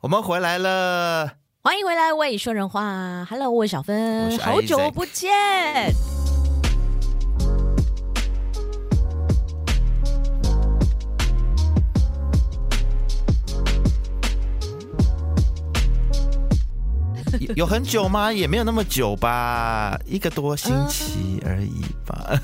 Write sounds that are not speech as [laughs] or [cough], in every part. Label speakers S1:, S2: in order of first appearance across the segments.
S1: 我们回来了，
S2: 欢迎回来，为，说人话，Hello，我是小芬，好久不见。
S1: 有很久吗？也没有那么久吧，一个多星期而已吧。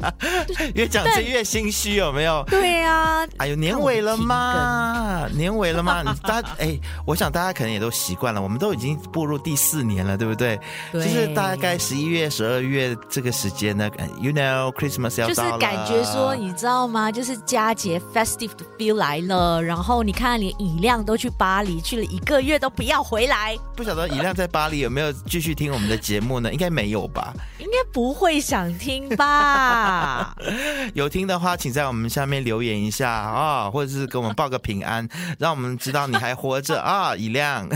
S1: [laughs] 越讲这越心虚，有没有？
S2: 对呀。
S1: 哎呦，年尾了吗？年尾了吗？大家哎，我想大家可能也都习惯了，我们都已经步入第四年了，对不对？
S2: 对。
S1: 就是大概十一月、十二月这个时间呢，You know Christmas 要到了。
S2: 就是感觉说，你知道吗？就是佳节 festive 的 feel 来了。然后你看，连以亮都去巴黎去了一个月，都不要回来。
S1: 不晓得以亮在巴黎有没有继续听我们的节目呢？应该没有吧？
S2: 应该不会想听吧？[laughs]
S1: 有听的话，请在我们下面留言一下啊、哦，或者是给我们报个平安，[laughs] 让我们知道你还活着啊，以亮。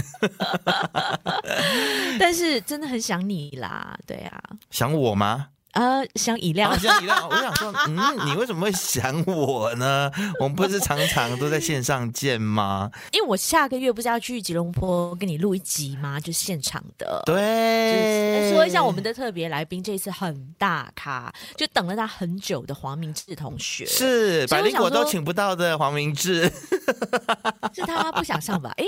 S1: [laughs]
S2: 但是真的很想你啦，对啊，
S1: 想我吗？
S2: 呃，想以亮，
S1: 想以亮，我想说，嗯，你为什么会想我呢？[laughs] 我们不是常常都在线上见吗？
S2: 因为我下个月不是要去吉隆坡跟你录一集吗？就是现场的。
S1: 对，
S2: 就是、说一下我们的特别来宾，这一次很大咖，就等了他很久的黄明志同学，
S1: 是百灵果都请不到的黄明志，[laughs]
S2: 是他不想上吧？哎，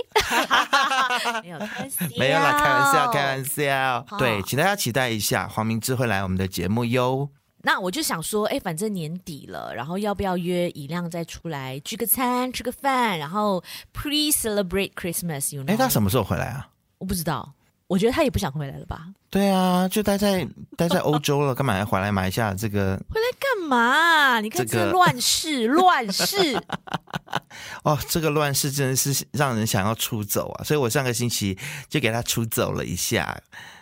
S2: [laughs] 没有开玩笑，
S1: 没有啦，开玩笑，开玩笑。对，请大家期待一下，黄明志会来我们的节目。优，
S2: 那我就想说，哎，反正年底了，然后要不要约以亮再出来聚个餐、吃个饭，然后 pre celebrate Christmas？哎，
S1: 他什么时候回来啊？
S2: 我不知道，我觉得他也不想回来了吧？
S1: 对啊，就待在待在欧洲了，干嘛要回来买一下这个？
S2: 回来干嘛？你看这个乱世，乱世！[laughs]
S1: 哦，这个乱世真的是让人想要出走啊！所以我上个星期就给他出走了一下。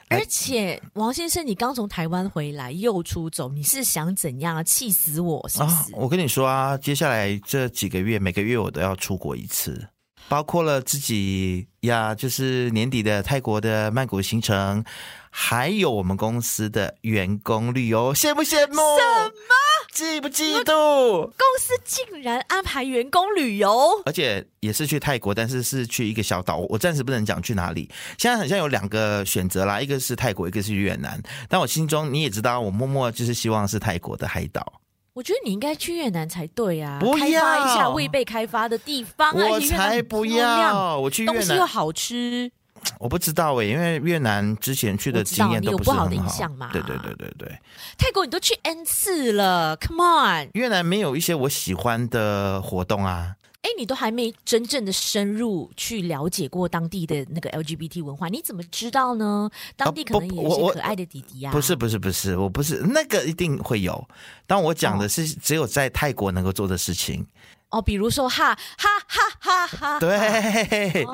S2: 而且王先生，你刚从台湾回来又出走，你是想怎样？气死我是不是？啊，
S1: 我跟你说啊，接下来这几个月，每个月我都要出国一次，包括了自己呀，就是年底的泰国的曼谷行程，还有我们公司的员工旅游，羡不羡慕？
S2: 什么？
S1: 嫉不嫉妒？
S2: 公司竟然安排员工旅游，
S1: 而且也是去泰国，但是是去一个小岛。我暂时不能讲去哪里。现在好像有两个选择啦，一个是泰国，一个是越南。但我心中你也知道，我默默就是希望是泰国的海岛。
S2: 我觉得你应该去越南才对啊！
S1: 不要
S2: 开发一下未被开发的地方啊！
S1: 我才不要！我去越南，
S2: 东西又好吃。[tsk]
S1: 我不知道哎、欸，因为越南之前去的经验都不是很好。
S2: 有不好的印象嘛？
S1: 对对对对对。
S2: 泰国你都去 N 次了，Come on！
S1: 越南没有一些我喜欢的活动啊。
S2: 哎，你都还没真正的深入去了解过当地的那个 LGBT 文化，你怎么知道呢？当地可能也有些可爱的弟弟啊。
S1: 不是不是不是，我不是那个一定会有。但我讲的是只有在泰国能够做的事情。
S2: 哦，比如说哈哈哈哈哈，对，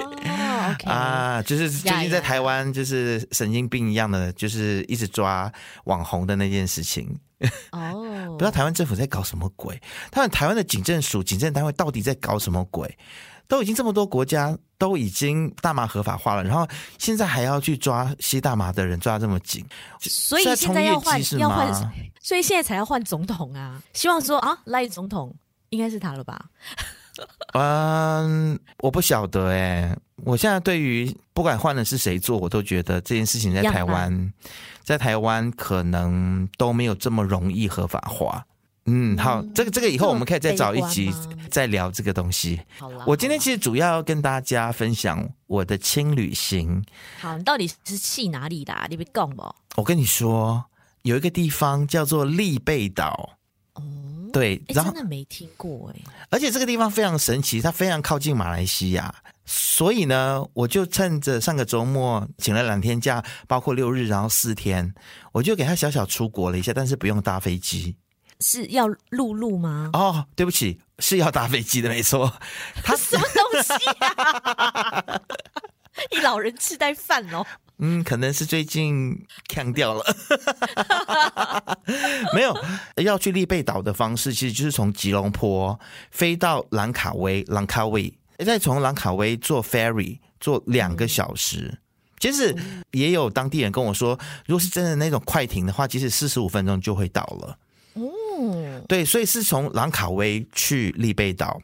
S1: 啊，就是最近在台湾就是神经病一样的，就是一直抓网红的那件事情。[laughs] 哦，不知道台湾政府在搞什么鬼？他们台湾的警政署、警政单位到底在搞什么鬼？都已经这么多国家都已经大麻合法化了，然后现在还要去抓吸大麻的人，抓这么紧，
S2: 所以现在要换要换，所以现在才要换总统啊！希望说啊，赖总统。应该是他了吧？[laughs]
S1: 嗯，我不晓得哎。我现在对于不管换的是谁做，我都觉得这件事情在台湾，在台湾可能都没有这么容易合法化。嗯，好，嗯、这个这个以后我们可以再找一集再聊这个东西。好了，我今天其实主要要跟大家分享我的轻旅行。
S2: 好，你到底是去哪里的、啊？你别讲不？
S1: 我跟你说，有一个地方叫做立贝岛。对，然后
S2: 真的没听过哎，
S1: 而且这个地方非常神奇，它非常靠近马来西亚，所以呢，我就趁着上个周末请了两天假，包括六日，然后四天，我就给他小小出国了一下，但是不用搭飞机，
S2: 是要陆路吗？
S1: 哦，对不起，是要搭飞机的，没错。
S2: 他什么东西啊？[laughs] 你老人痴呆犯哦。
S1: 嗯，可能是最近锵掉了，[laughs] 没有要去丽贝岛的方式，其实就是从吉隆坡飞到兰卡威，兰卡威，再从兰卡威坐 ferry 坐两个小时。其实也有当地人跟我说，如果是真的那种快艇的话，其实四十五分钟就会到了。哦，对，所以是从兰卡威去丽贝
S2: 岛。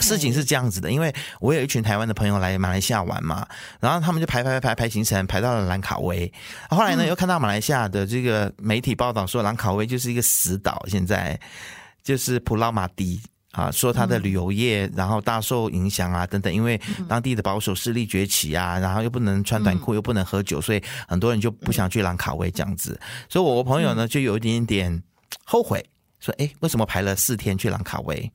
S1: 事情是这样子的，因为我有一群台湾的朋友来马来西亚玩嘛，然后他们就排排排排排行程，排到了兰卡威。后来呢，又看到马来西亚的这个媒体报道说，兰卡威就是一个死岛，现在就是普拉马迪啊，说它的旅游业然后大受影响啊等等，因为当地的保守势力崛起啊，然后又不能穿短裤，又不能喝酒，所以很多人就不想去兰卡威这样子。所以我朋友呢就有一点点后悔。说哎，为什么排了四天去兰卡威？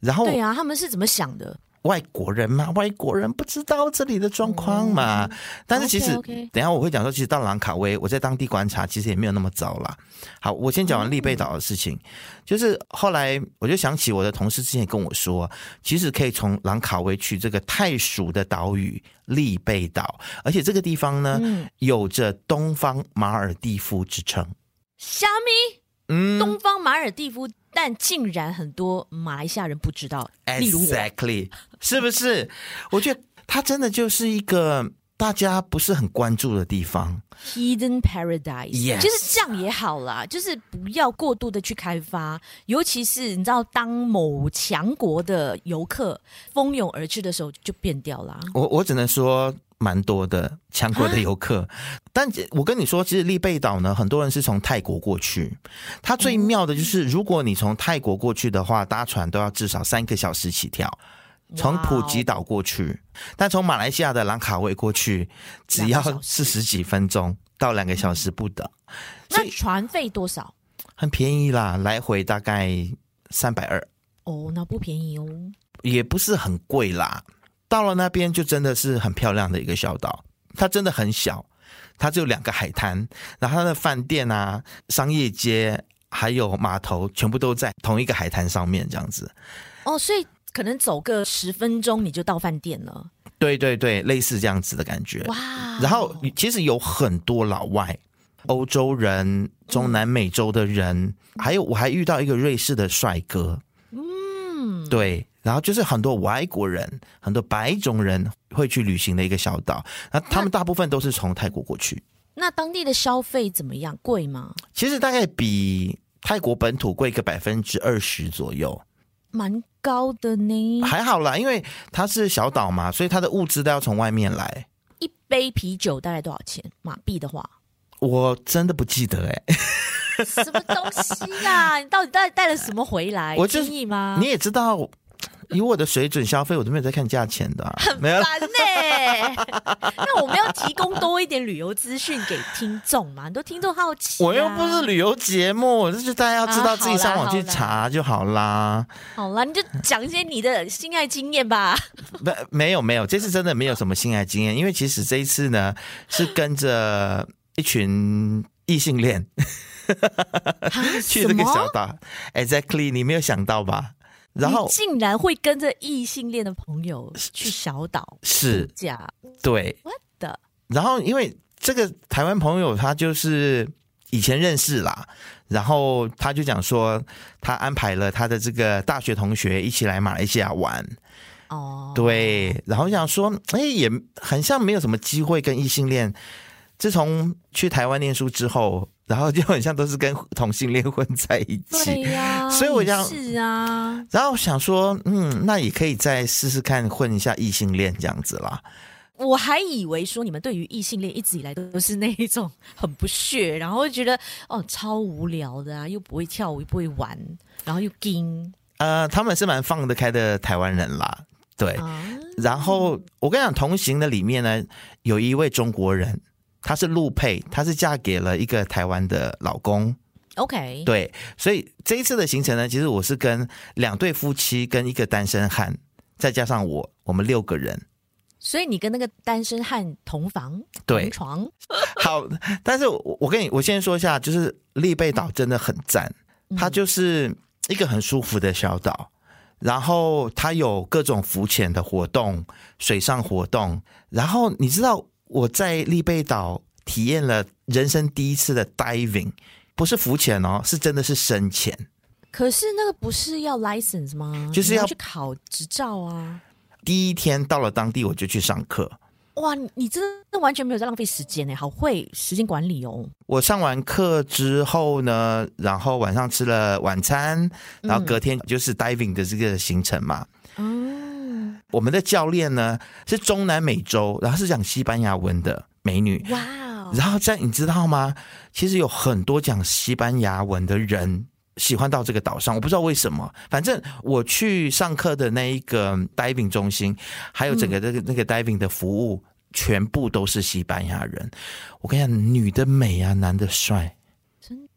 S1: 然后
S2: 对啊，他们是怎么想的？
S1: 外国人嘛，外国人不知道这里的状况嘛。嗯、但是其实，okay, okay 等一下我会讲说，其实到兰卡威，我在当地观察，其实也没有那么糟啦。好，我先讲完利贝岛的事情，嗯、就是后来我就想起我的同事之前跟我说，其实可以从兰卡威去这个泰属的岛屿利贝岛，而且这个地方呢，嗯、有着东方马尔蒂夫之称。
S2: 虾米？嗯，东方马尔蒂夫，但竟然很多马来西亚人不知道。
S1: Exactly，是不是？我觉得它真的就是一个大家不是很关注的地方。
S2: Hidden Paradise，其实
S1: Yes
S2: 这样也好啦，就是不要过度的去开发，尤其是你知道，当某强国的游客蜂拥而至的时候，就变掉了。
S1: 我我只能说。蛮多的强国的游客，但我跟你说，其实立贝岛呢，很多人是从泰国过去。它最妙的就是，如果你从泰国过去的话，搭船都要至少三个小时起跳，从普吉岛过去。但从马来西亚的兰卡威过去，只要四十几分钟到两个小时不等。
S2: 那船费多少？
S1: 很便宜啦，来回大概三百二。
S2: 哦，那不便宜哦，
S1: 也不是很贵啦。到了那边就真的是很漂亮的一个小岛，它真的很小，它只有两个海滩，然后它的饭店啊、商业街还有码头全部都在同一个海滩上面，这样子。
S2: 哦，所以可能走个十分钟你就到饭店了。
S1: 对对对，类似这样子的感觉。哇！然后其实有很多老外，欧洲人、中南美洲的人，嗯、还有我还遇到一个瑞士的帅哥。嗯，对。然后就是很多外国人，很多白种人会去旅行的一个小岛。那他们大部分都是从泰国过去。
S2: 那，那当地的消费怎么样？贵吗？
S1: 其实大概比泰国本土贵个百分之二十左右，
S2: 蛮高的呢。
S1: 还好啦，因为它是小岛嘛，所以它的物资都要从外面来。
S2: 一杯啤酒大概多少钱？马币的话，
S1: 我真的不记得哎、欸。
S2: 什么东西啊？你到底带带了什么回来？[laughs]
S1: 我就
S2: 意吗？
S1: 你也知道。以我的水准消费，我都没有在看价钱的，啊，[laughs]
S2: 很烦呢。[laughs] 那我们要提供多一点旅游资讯给听众嘛？很多听众好奇，啊。我
S1: 又不是旅游节目，就是大家要知道自己上网去查就好啦。
S2: 好啦，你就讲一些你的性爱经验吧。[laughs]
S1: 不，没有没有，这次真的没有什么性爱经验，因为其实这一次呢是跟着一群异性恋去这个小岛。Exactly，你没有想到吧？然后
S2: 竟然会跟着异性恋的朋友去小岛
S1: 是
S2: 假
S1: 对
S2: ，what the？
S1: 然后因为这个台湾朋友他就是以前认识啦，然后他就讲说他安排了他的这个大学同学一起来马来西亚玩哦，对，然后想说哎，也很像没有什么机会跟异性恋。自从去台湾念书之后。然后就很像都是跟同性恋混在一起，[laughs] 所以我想
S2: 是啊。
S1: 然后想说，嗯，那也可以再试试看混一下异性恋这样子啦。
S2: 我还以为说你们对于异性恋一直以来都是那一种很不屑，然后觉得哦超无聊的啊，又不会跳舞又不会玩，然后又惊。
S1: 呃，他们是蛮放得开的台湾人啦，对。啊、然后我跟你讲，同行的里面呢，有一位中国人。她是陆配，她是嫁给了一个台湾的老公。
S2: OK，
S1: 对，所以这一次的行程呢，其实我是跟两对夫妻跟一个单身汉，再加上我，我们六个人。
S2: 所以你跟那个单身汉同房
S1: 对
S2: 同床？[laughs]
S1: 好，但是我我跟你我先说一下，就是利贝岛真的很赞，它就是一个很舒服的小岛，然后它有各种浮潜的活动、水上活动，然后你知道。我在利贝岛体验了人生第一次的 diving，不是浮潜哦，是真的是深潜。
S2: 可是那个不是要 license 吗？
S1: 就是要，
S2: 要去考执照啊。
S1: 第一天到了当地，我就去上课。
S2: 哇，你真的完全没有在浪费时间呢，好会时间管理哦。
S1: 我上完课之后呢，然后晚上吃了晚餐，然后隔天就是 diving 的这个行程嘛。嗯我们的教练呢是中南美洲，然后是讲西班牙文的美女。哇哦！然后这样你知道吗？其实有很多讲西班牙文的人喜欢到这个岛上，我不知道为什么。反正我去上课的那一个 diving 中心，还有整个这个那个 diving 的服务，全部都是西班牙人。我跟你讲，女的美啊，男的帅。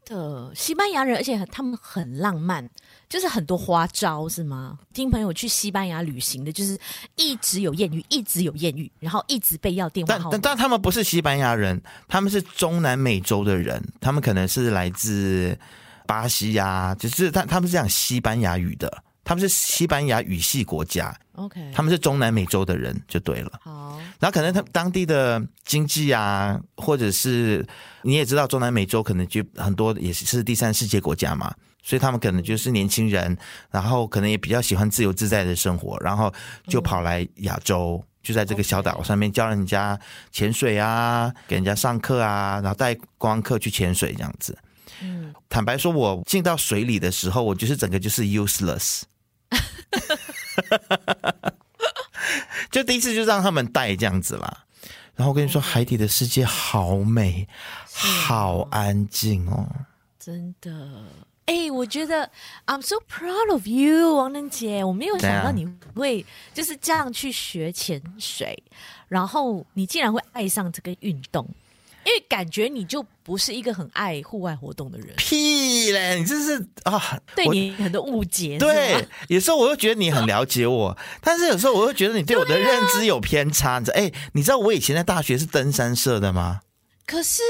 S2: 的西班牙人，而且他们很浪漫，就是很多花招，是吗？听朋友去西班牙旅行的，就是一直有艳遇，一直有艳遇，然后一直被要电话号。
S1: 但但但他们不是西班牙人，他们是中南美洲的人，他们可能是来自巴西呀、啊，就是他他们是讲西班牙语的，他们是西班牙语系国家。
S2: OK，
S1: 他们是中南美洲的人就对了。好，然后可能他当地的经济啊，或者是你也知道，中南美洲可能就很多也是第三世界国家嘛，所以他们可能就是年轻人，然后可能也比较喜欢自由自在的生活，然后就跑来亚洲，嗯、就在这个小岛上面教人家潜水啊，给人家上课啊，然后带观光客去潜水这样子。嗯，坦白说，我进到水里的时候，我就是整个就是 useless。[laughs] 就第一次就让他们带这样子啦，然后我跟你说，海底的世界好美，好安静哦，
S2: 真的。哎、欸，我觉得 I'm so proud of you，王能杰，我没有想到你会就是这样去学潜水，然后你竟然会爱上这个运动。因为感觉你就不是一个很爱户外活动的人，
S1: 屁嘞！你这是啊，
S2: 对你很多误解。
S1: 对，有时候我又觉得你很了解我，[laughs] 但是有时候我又觉得你对我的认知有偏差。你知道，哎，你知道我以前在大学是登山社的吗？
S2: 可是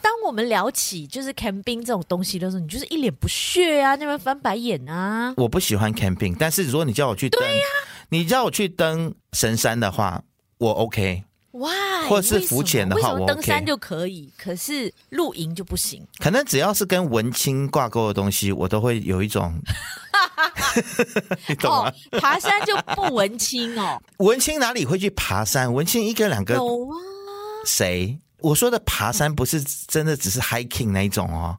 S2: 当我们聊起就是 camping 这种东西的时候，你就是一脸不屑啊，那边翻白眼啊。
S1: 我不喜欢 camping，但是如果你叫我去登，对呀，你叫我去登神山的话，我 OK。
S2: 哇，
S1: 或者是浮潜的话，我
S2: 登山就可以，可是露营就不行。
S1: 可能只要是跟文青挂钩的东西，我都会有一种 [laughs] [laughs] 你懂吗？
S2: 哦，爬山就不文青哦。[laughs]
S1: 文青哪里会去爬山？文青一个两个
S2: 有啊？
S1: 谁？我说的爬山不是真的只是 hiking 那一种哦，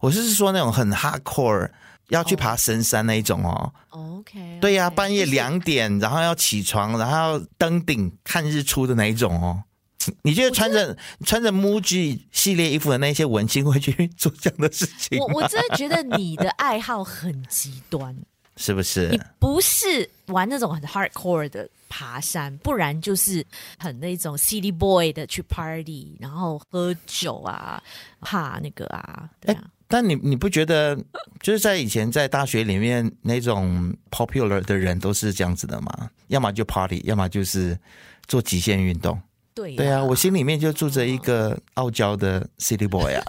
S1: 我是说那种很 hardcore。要去爬神山那一种哦
S2: ，OK，,
S1: 对呀、啊，半夜两点，然后要起床，然后要登顶看日出的那一种哦。[tsk] 你觉得穿着穿着 MUJI 系列衣服的那些文青会去做这样的事情？
S2: 我我真的觉得你的爱好很极端，[laughs]
S1: 是不是？
S2: 你不是玩那种很 hardcore 的爬山，不然就是很那种 city boy 的去 party，然后喝酒啊，怕那个啊，对啊。
S1: 但你你不觉得就是在以前在大学里面那种 popular 的人都是这样子的吗？要么就 party，要么就是做极限运动。
S2: 对
S1: 对啊，我心里面就住着一个傲娇的 city boy 啊。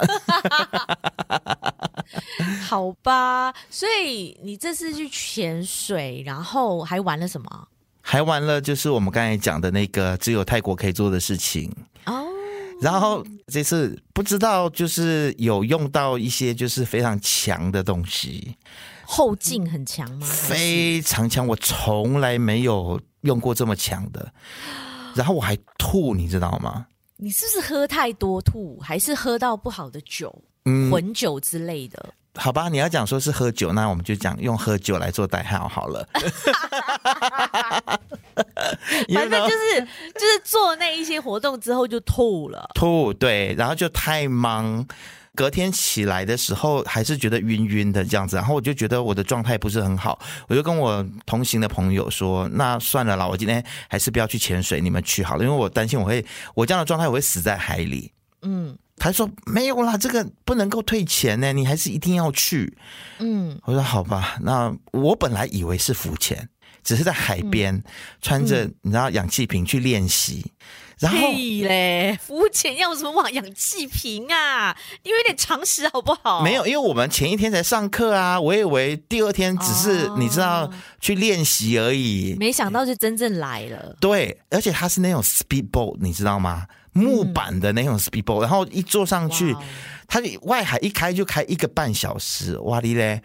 S1: [laughs]
S2: 好吧，所以你这次去潜水，然后还玩了什么？
S1: 还玩了就是我们刚才讲的那个只有泰国可以做的事情哦。然后这次不知道就是有用到一些就是非常强的东西，
S2: 后劲很强吗？
S1: 非常强，我从来没有用过这么强的。然后我还吐，你知道吗？
S2: 你是不是喝太多吐，还是喝到不好的酒，嗯，混酒之类的？
S1: 好吧，你要讲说是喝酒，那我们就讲用喝酒来做代号好了。[laughs] [laughs]
S2: 反正就是就是做那一些活动之后就吐了，
S1: 吐对，然后就太忙，隔天起来的时候还是觉得晕晕的这样子，然后我就觉得我的状态不是很好，我就跟我同行的朋友说，那算了啦，我今天还是不要去潜水，你们去好了，因为我担心我会我这样的状态我会死在海里。嗯。他说没有啦，这个不能够退钱呢，你还是一定要去。嗯，我说好吧，那我本来以为是浮潜，只是在海边、嗯、穿着你知道氧气瓶去练习，然后
S2: 嘞，浮潜要什么往氧气瓶啊？你有点常识好不好？
S1: 没有，因为我们前一天才上课啊，我以为第二天只是你知道、哦、去练习而已，
S2: 没想到就真正来了。
S1: 对，而且它是那种 speedboat，你知道吗？木板的那种 speedboat，然后一坐上去，它外海一开就开一个半小时，哇哩嘞！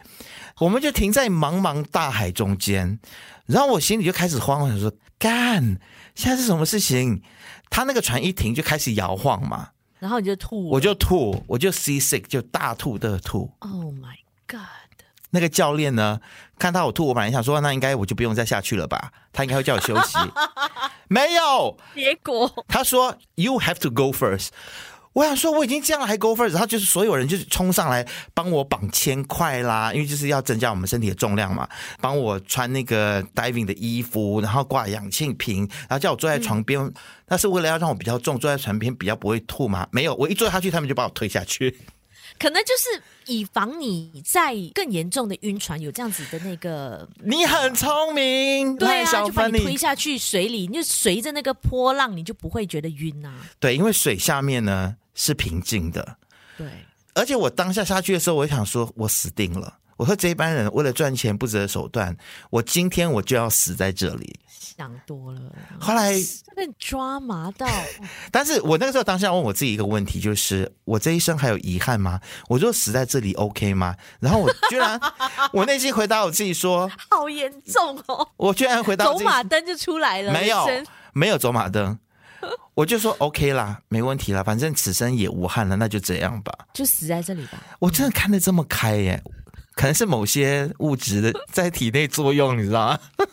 S1: 我们就停在茫茫大海中间，然后我心里就开始慌，我想说干，现在是什么事情？他那个船一停就开始摇晃嘛，
S2: 然后你就吐，
S1: 我就吐，我就 sea sick，就大吐的吐。
S2: Oh my god！
S1: 那个教练呢，看到我吐，我本来想说，那应该我就不用再下去了吧？他应该会叫我休息。[laughs] 没有，
S2: 结果
S1: 他说 You have to go first。我想说我已经这样了，还 go first。然后就是所有人就是冲上来帮我绑铅块啦，因为就是要增加我们身体的重量嘛。帮我穿那个 diving 的衣服，然后挂氧气瓶，然后叫我坐在床边。那、嗯、是为了要让我比较重，坐在床边比较不会吐吗？没有，我一坐下去，他们就把我推下去。
S2: 可能就是以防你在更严重的晕船，有这样子的那个。
S1: 你很聪明，
S2: 对啊，
S1: 就
S2: 把你推下去水里，你就随着那个波浪，你就不会觉得晕啊。
S1: 对，因为水下面呢是平静的。
S2: 对，
S1: 而且我当下下去的时候，我想说，我死定了。我说这一班人为了赚钱不择手段，我今天我就要死在这里。
S2: 想多了。
S1: 后来
S2: 被抓麻到，[laughs]
S1: 但是我那个时候当下问我自己一个问题，就是我这一生还有遗憾吗？我就死在这里 OK 吗？然后我居然，[laughs] 我内心回答我自己说，
S2: 好严重哦！
S1: 我居然回答
S2: 走马灯就出来了，
S1: 没有，没有走马灯，[laughs] 我就说 OK 啦，没问题啦，反正此生也无憾了，那就这样吧，
S2: 就死在这里吧。
S1: 我真的看得这么开耶。可能是某些物质的 [laughs] 在体内作用，你知道吗？[laughs]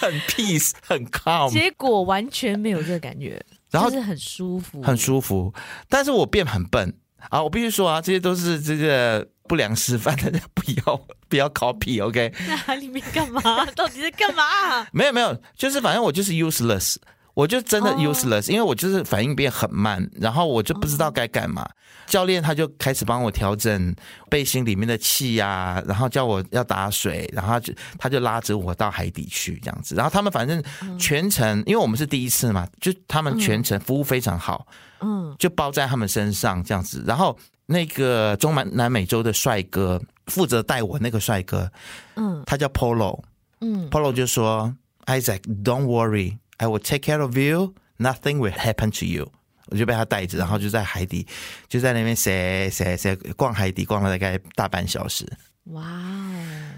S1: 很 peace，很 calm。
S2: 结果完全没有这个感觉，然后是很舒服，
S1: 很舒服。但是我变很笨啊！我必须说啊，这些都是这个不良示范，大家不要不要 copy，OK？、Okay?
S2: 那里面干嘛？到底在干嘛？
S1: 没有没有，就是反正我就是 useless。我就真的 useless，、oh. 因为我就是反应变很慢，然后我就不知道该干嘛。Oh. 教练他就开始帮我调整背心里面的气呀、啊，然后叫我要打水，然后他就他就拉着我到海底去这样子。然后他们反正全程，oh. 因为我们是第一次嘛，就他们全程服务非常好，嗯，就包在他们身上这样子。然后那个中南南美洲的帅哥负责带我那个帅哥，嗯，他叫 Polo，嗯，Polo 就说 Isaac，Don't worry。I will take care of you. Nothing will happen to you. 我就被他带着，然后就在海底，就在那边谁谁谁逛海底，逛了大概大半小时。哇！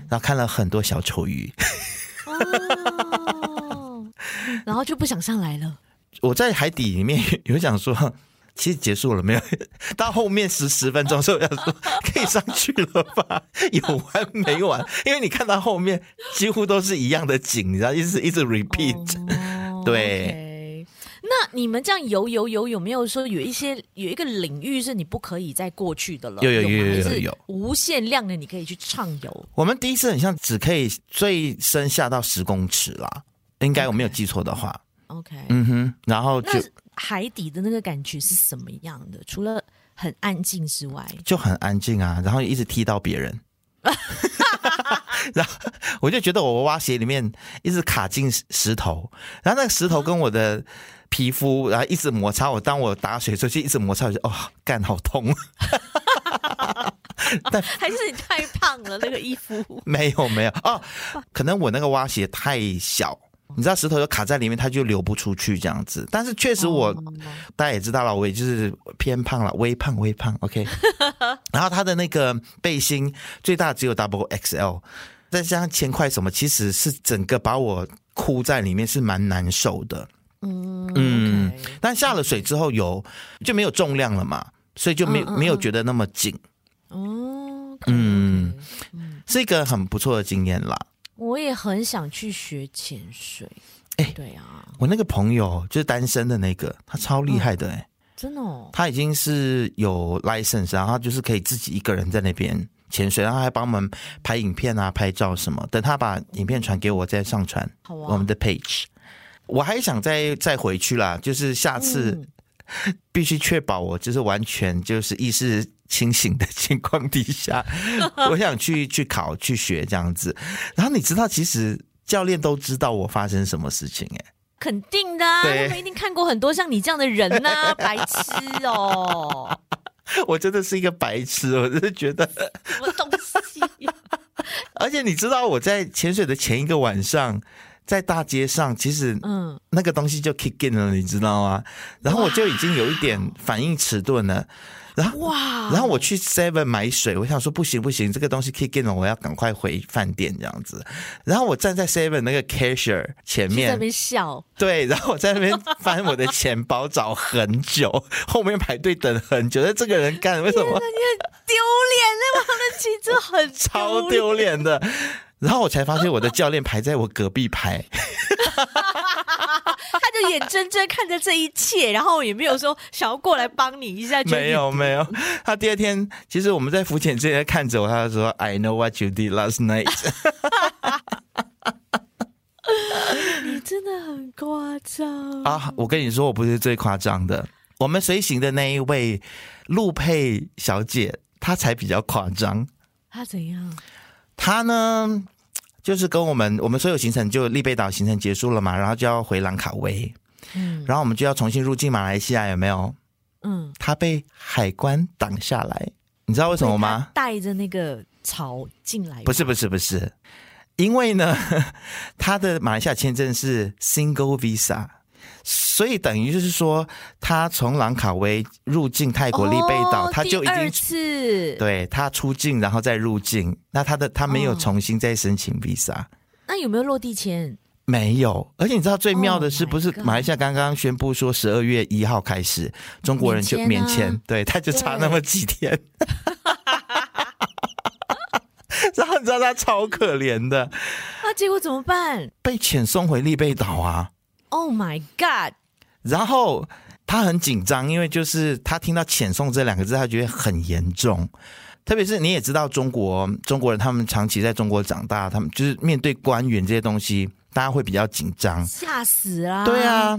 S1: 然后看了很多小丑鱼。
S2: 哦。然后就不想上来了。[laughs]
S1: 我在海底里面有想说，其实结束了没有？到后面十十分钟的时候，我想说可以上去了吧？[laughs] 有完没完？因为你看到后面几乎都是一样的景，你知道，一直一直 repeat。哦对，okay.
S2: 那你们这样游游游，有没有说有一些有一个领域是你不可以再过去的了？
S1: 有有有有有有，
S2: 无限量的你可以去畅游。
S1: 我们第一次很像只可以最深下到十公尺啦，应该我没有记错的话。
S2: OK，
S1: 嗯哼，然后就
S2: 海底的那个感觉是什么样的？除了很安静之外，
S1: 就很安静啊，然后一直踢到别人。[laughs] [laughs] 然后我就觉得我挖鞋里面一直卡进石头，然后那个石头跟我的皮肤，然后一直摩擦。我当我打水出去，一直摩擦，我就哦，干好痛。[laughs]
S2: 但还是你太胖了，那个衣服 [laughs]
S1: 没有没有哦，可能我那个挖鞋太小。你知道石头就卡在里面，它就流不出去这样子。但是确实我，我大家也知道了，我也就是偏胖了，微胖微胖。OK，[laughs] 然后它的那个背心最大只有 Double XL，再加上铅块什么，其实是整个把我箍在里面，是蛮难受的。嗯嗯，但下了水之后有就没有重量了嘛，所以就没没有觉得那么紧。哦，嗯，是一个很不错的经验啦。
S2: 我也很想去学潜水，哎、欸，对啊，
S1: 我那个朋友就是单身的那个，他超厉害的、欸，哎、嗯，
S2: 真的哦，
S1: 他已经是有 license，然后就是可以自己一个人在那边潜水，然后还帮我们拍影片啊、拍照什么。等他把影片传给我，再上传我们的 page。我还想再再回去啦，就是下次 [laughs] 必须确保我就是完全就是意识。清醒的情况底下，[laughs] 我想去去考去学这样子。然后你知道，其实教练都知道我发生什么事情哎，
S2: 肯定的，他们一定看过很多像你这样的人呐、啊，[laughs] 白痴哦！
S1: 我真的是一个白痴，我真的觉得
S2: 什么东西。
S1: 而且你知道，我在潜水的前一个晚上，在大街上，其实嗯，那个东西就 kick in 了，你知道吗？然后我就已经有一点反应迟钝了。然后哇，然后我去 Seven 买水，我想说不行不行，这个东西 kick in 了，我要赶快回饭店这样子。然后我站在 Seven 那个 cashier 前面，
S2: 在那边笑。
S1: 对，然后我在那边翻我的钱包找很久，[laughs] 后面排队等很久。那这个人干为什么？
S2: 你很丢脸，那其实很 [laughs]
S1: 超丢脸的。然后我才发现我的教练排在我隔壁排，[laughs]
S2: 他就眼睁睁看着这一切，然后也没有说想要过来帮你一下。
S1: 没有没有，他第二天其实我们在浮潜之前看着我，他就说 “I know what you did last night。[laughs] [laughs] ”
S2: 你真的很夸张
S1: 啊！我跟你说，我不是最夸张的，我们随行的那一位陆佩小姐，她才比较夸张。
S2: 她怎样？
S1: 她呢？就是跟我们，我们所有行程就立贝岛行程结束了嘛，然后就要回兰卡威，嗯，然后我们就要重新入境马来西亚，有没有？嗯，他被海关挡下来，你知道为什么吗？
S2: 带着那个草进来？
S1: 不是不是不是，因为呢，[laughs] 他的马来西亚签证是 Single Visa。所以等于就是说，他从兰卡威入境泰国利贝岛，他就已经
S2: 是
S1: 对他出境然后再入境，那他的他没有重新再申请 visa。
S2: 那有没有落地签？
S1: 没有，而且你知道最妙的是，不是马来西亚刚刚宣布说十二月一号开始中国人就免签，对，他就差那么几天。[laughs] 然后你知道他超可怜的，
S2: 那结果怎么办？
S1: 被遣送回利贝岛啊
S2: ！Oh my god！
S1: 然后他很紧张，因为就是他听到“遣送”这两个字，他觉得很严重。特别是你也知道，中国中国人他们长期在中国长大，他们就是面对官员这些东西，大家会比较紧张，
S2: 吓死啊！
S1: 对啊。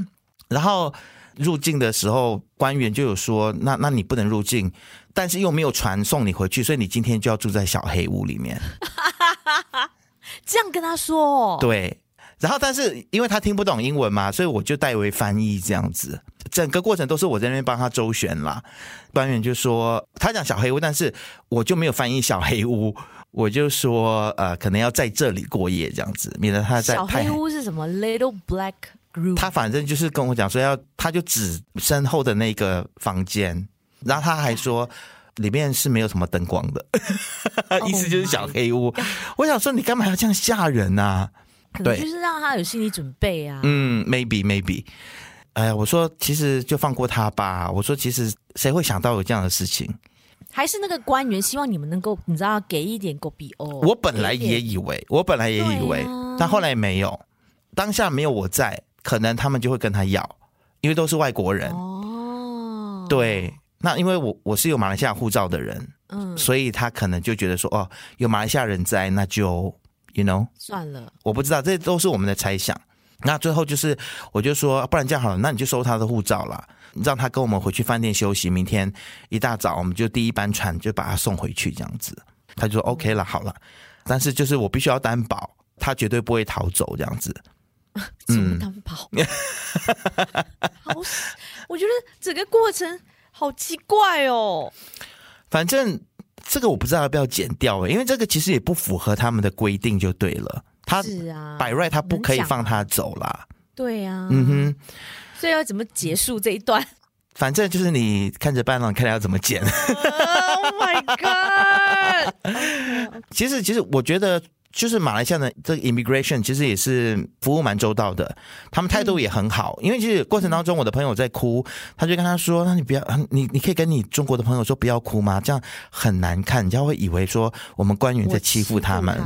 S1: 然后入境的时候，官员就有说：“那那你不能入境，但是又没有船送你回去，所以你今天就要住在小黑屋里面。[laughs] ”
S2: 这样跟他说，
S1: 哦对。然后，但是因为他听不懂英文嘛，所以我就代为翻译这样子。整个过程都是我在那边帮他周旋啦。官员就说他讲小黑屋，但是我就没有翻译小黑屋，我就说呃，可能要在这里过夜这样子，免得他在。
S2: 小黑屋是什么？Little Black Room。
S1: 他反正就是跟我讲说要，他就指身后的那个房间，然后他还说里面是没有什么灯光的，[laughs] 意思就是小黑屋。Oh、我想说你干嘛要这样吓人啊？
S2: 对，就是让他有心理准备啊。
S1: 嗯，maybe maybe。哎呀，我说其实就放过他吧。我说其实谁会想到有这样的事情？
S2: 还是那个官员希望你们能够，你知道，给一点狗币哦。
S1: 我本来也以为，我本来也以为，啊、但后来没有。当下没有我在，可能他们就会跟他要，因为都是外国人。哦。对，那因为我我是有马来西亚护照的人，嗯，所以他可能就觉得说，哦，有马来西亚人在，那就。You know，
S2: 算了，
S1: 我不知道，这都是我们的猜想。那最后就是，我就说，不然这样好了，那你就收他的护照啦，让他跟我们回去饭店休息。明天一大早，我们就第一班船就把他送回去，这样子。他就说 OK 了，好了。但是就是我必须要担保，他绝对不会逃走，这样子。[laughs]
S2: 怎么担保？[laughs] 好，我觉得整个过程好奇怪哦。
S1: 反正。这个我不知道要不要剪掉欸，因为这个其实也不符合他们的规定，就对了。他是啊百瑞他不可以放他走啦。
S2: 对呀、啊，
S1: 嗯哼，
S2: 所以要怎么结束这一段？
S1: 反正就是你看着办了，看他要怎么剪。
S2: Oh my god！[laughs]
S1: 其实，其实我觉得。就是马来西亚的这个 immigration 其实也是服务蛮周到的，他们态度也很好。因为其实过程当中，我的朋友在哭，他就跟他说：“那你不要，你你可以跟你中国的朋友说不要哭吗？这样很难看，人家会以为说我们官员在欺负他们。”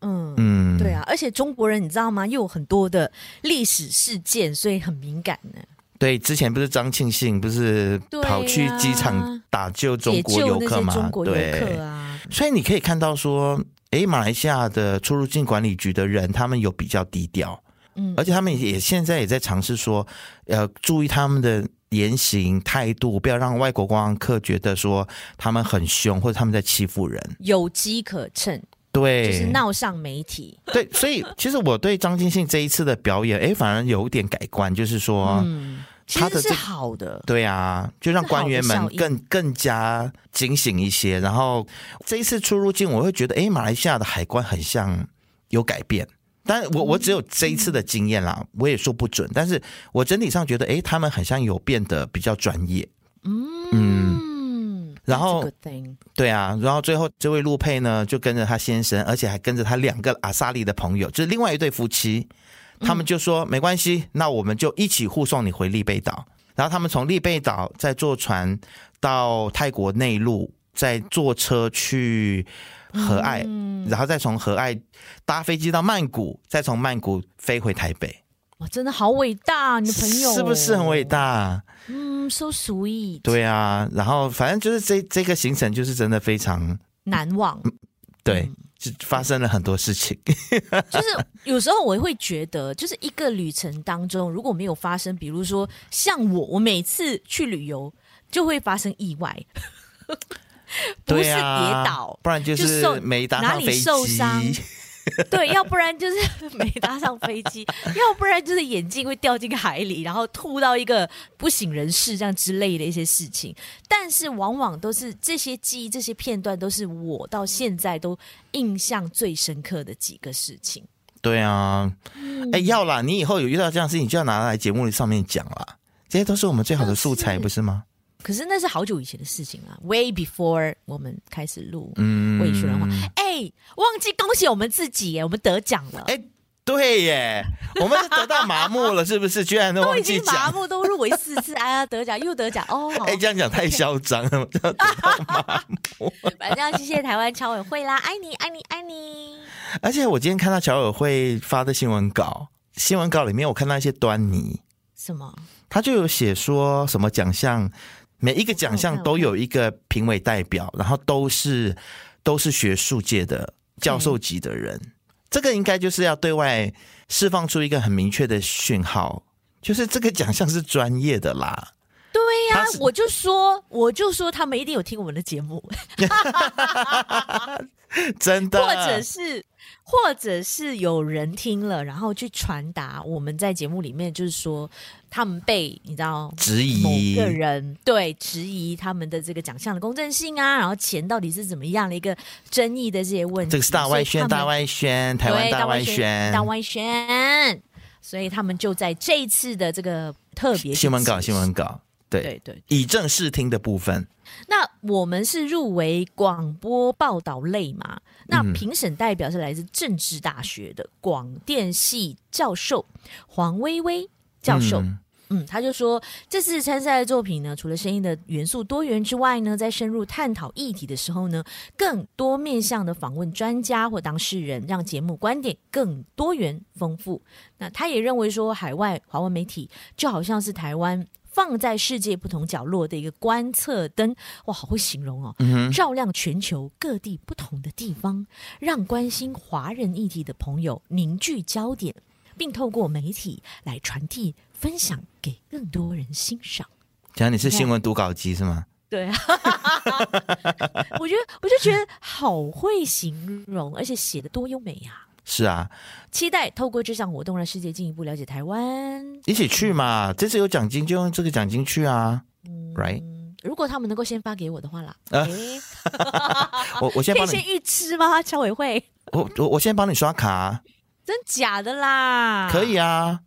S2: 嗯嗯，对啊，而且中国人你知道吗？又有很多的历史事件，所以很敏感呢。
S1: 对，之前不是张庆信不是跑去机场打救中国游客吗？对啊，所以你可以看到说。哎，马来西亚的出入境管理局的人，他们有比较低调，嗯，而且他们也现在也在尝试说，呃注意他们的言行态度，不要让外国观光客觉得说他们很凶或者他们在欺负人，
S2: 有机可乘，
S1: 对，
S2: 就是闹上媒体，[laughs]
S1: 对，所以其实我对张金信这一次的表演，哎，反而有点改观，就是说，嗯。
S2: 他的是好的，
S1: 对啊，就让官员们更更加警醒一些。然后这一次出入境，我会觉得，哎，马来西亚的海关很像有改变。但我我只有这一次的经验啦，我也说不准。但是我整体上觉得，哎，他们很像有变得比较专业。嗯嗯，然后对啊，然后最后这位陆佩呢，就跟着他先生，而且还跟着他两个阿萨利的朋友，就是另外一对夫妻。他们就说没关系，那我们就一起护送你回利贝岛。然后他们从利贝岛再坐船到泰国内陆，再坐车去河爱，嗯、然后再从河爱搭飞机到曼谷，再从曼谷飞回台北。
S2: 哇，真的好伟大，你的朋友
S1: 是不是很伟大？
S2: 嗯，so sweet。
S1: 对啊，然后反正就是这这个行程就是真的非常
S2: 难忘。
S1: 对，就发生了很多事情。[laughs]
S2: 就是有时候我会觉得，就是一个旅程当中如果没有发生，比如说像我，我每次去旅游就会发生意外，[laughs] 不是跌倒，
S1: 不然就是没搭上飞机，哪里受伤。
S2: 对，要不然就是 [laughs] 没搭上飞机，要不然就是眼镜会掉进海里，然后吐到一个不省人事这样之类的一些事情。但是往往都是这些记忆、这些片段，都是我到现在都印象最深刻的几个事情。
S1: 对啊，哎、嗯，要啦，你以后有遇到这样的事情，就要拿来节目上面讲啦。这些都是我们最好的素材，不是吗？
S2: 可是那是好久以前的事情了，way before 我们开始录嗯，魏学人话，哎、欸，忘记恭喜我们自己耶，我们得奖了。哎、欸，对耶，我们是得到麻木了，是不是？居然都忘记讲，
S1: 麻
S2: 木都入围四次，哎呀，得奖又得奖哦。[laughs] 哎、
S1: 欸，这样讲太嚣张了，得到麻木。
S2: 反正谢谢台湾侨委会啦，爱你爱你爱你。
S1: 而且我今天看到侨委会发的新闻稿，新闻稿里面我看到一些端倪。
S2: 什么？
S1: 他就有写说什么奖项。每一个奖项都有一个评委代表，然后都是都是学术界的教授级的人。这个应该就是要对外释放出一个很明确的讯号，就是这个奖项是专业的啦。
S2: 对呀、啊，我就说，我就说他们一定有听我们的节目，[laughs]
S1: 真的，
S2: 或者是。或者是有人听了，然后去传达我们在节目里面，就是说他们被你知道
S1: 质疑，
S2: 某个人对质疑他们的这个奖项的公正性啊，然后钱到底是怎么样的一个争议的这些问题。
S1: 这个是大外宣，大外宣，台湾大外宣，
S2: 大外宣。所以他们就在这一次的这个特别
S1: 新闻稿，新闻稿，对对对，以正视听的部分。
S2: 那我们是入围广播报道类嘛？那评审代表是来自政治大学的广电系教授黄薇薇教授。嗯，嗯，他就说，这次参赛的作品呢，除了声音的元素多元之外呢，在深入探讨议题的时候呢，更多面向的访问专家或当事人，让节目观点更多元丰富。那他也认为说，海外华文媒体就好像是台湾。放在世界不同角落的一个观测灯，哇，好会形容哦！嗯、照亮全球各地不同的地方，让关心华人议题的朋友凝聚焦点，并透过媒体来传递、分享给更多人欣赏。
S1: 讲你是新闻读稿机是吗？
S2: 对啊，[laughs] 我觉得我就觉得好会形容，而且写的多优美呀、啊！
S1: 是啊，
S2: 期待透过这项活动让世界进一步了解台湾，
S1: 一起去嘛！这次有奖金就用这个奖金去啊、嗯、，right？
S2: 如果他们能够先发给我的话啦，呃、[laughs]
S1: 我我先帮你。
S2: 先预支吗？侨委会，
S1: 我我我先帮你刷卡，
S2: 真假的啦？
S1: 可以啊，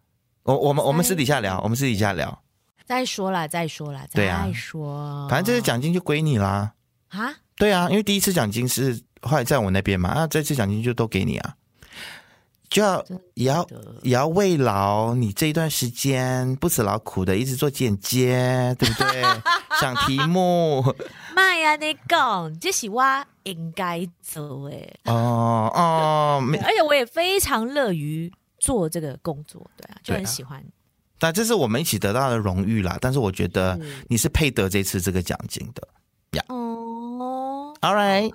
S1: 我我们我们私底下聊，我们私底下聊，
S2: 再说啦，再说啦，
S1: 对啊，
S2: 再说，
S1: 反正这次奖金就归你啦。
S2: 啊？
S1: 对啊，因为第一次奖金是后来在我那边嘛，那这次奖金就都给你啊。就要也要也要慰劳你这一段时间不辞劳苦的一直做剪接，对不对？[laughs] 想题目，[laughs]
S2: 妈呀，你讲这是我应该做的
S1: 哦哦，[laughs]
S2: 而且我也非常乐于做这个工作，对啊，就很喜欢。
S1: 但这是我们一起得到的荣誉啦，但是我觉得你是配得这次这个奖金的呀。哦，All right。